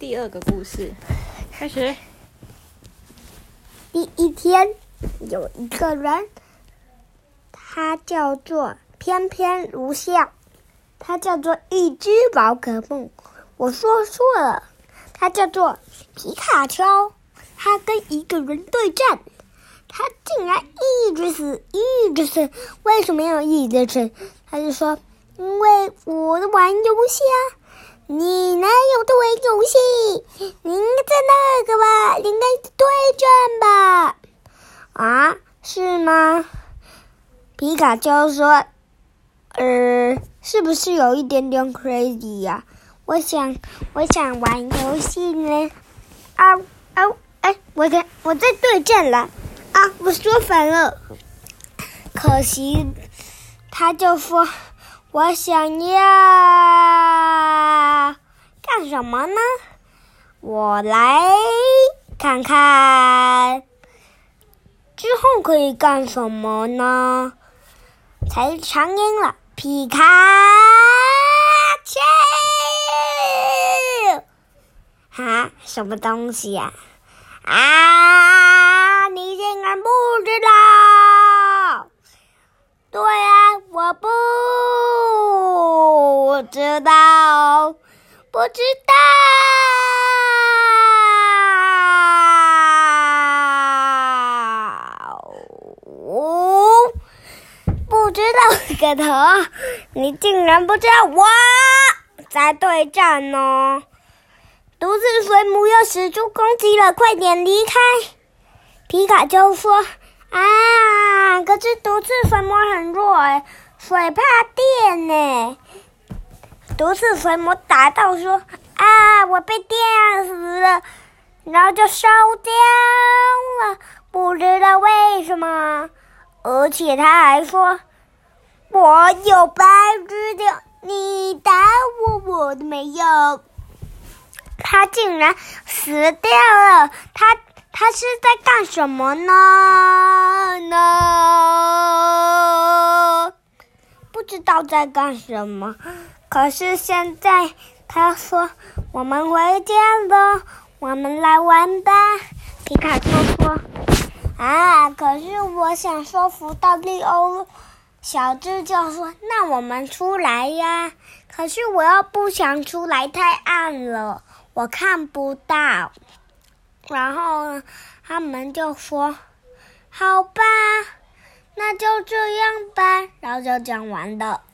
第二个故事开始。第一天，有一个人，他叫做翩翩如笑，他叫做一只宝可梦。我说错了，他叫做皮卡丘。他跟一个人对战，他竟然一直死，一直死。为什么要一直死？他就说：“因为我在玩游戏啊。”你哪有在玩游戏？你应该在那个吧？你应该对战吧？啊，是吗？皮卡丘说：“呃，是不是有一点点 crazy 呀？我想，我想玩游戏呢。啊啊，哎，我在我在对战了啊！我说反了，可惜，他就说。”我想要干什么呢？我来看看，之后可以干什么呢？才长音了，皮卡丘！啊，什么东西呀？啊，你竟然不知道？不知道，不知道，不知道个头！你竟然不知道我在对战呢！独自水母要使出攻击了，快点离开！皮卡丘说：“啊，可是独自水母很弱哎，水怕电呢。”独自水母打到说：“啊，我被电死了，然后就烧掉了，不知道为什么。而且他还说，我有白痴的，你打我，我都没有。他竟然死掉了，他他是在干什么呢？呢？知道在干什么。”可是现在，他说：“我们回家了，我们来玩吧。”皮卡丘说：“啊，可是我想说服到利欧。”小智就说：“那我们出来呀。”可是我又不想出来，太暗了，我看不到。然后他们就说：“好吧，那就这样吧。”然后就讲完了。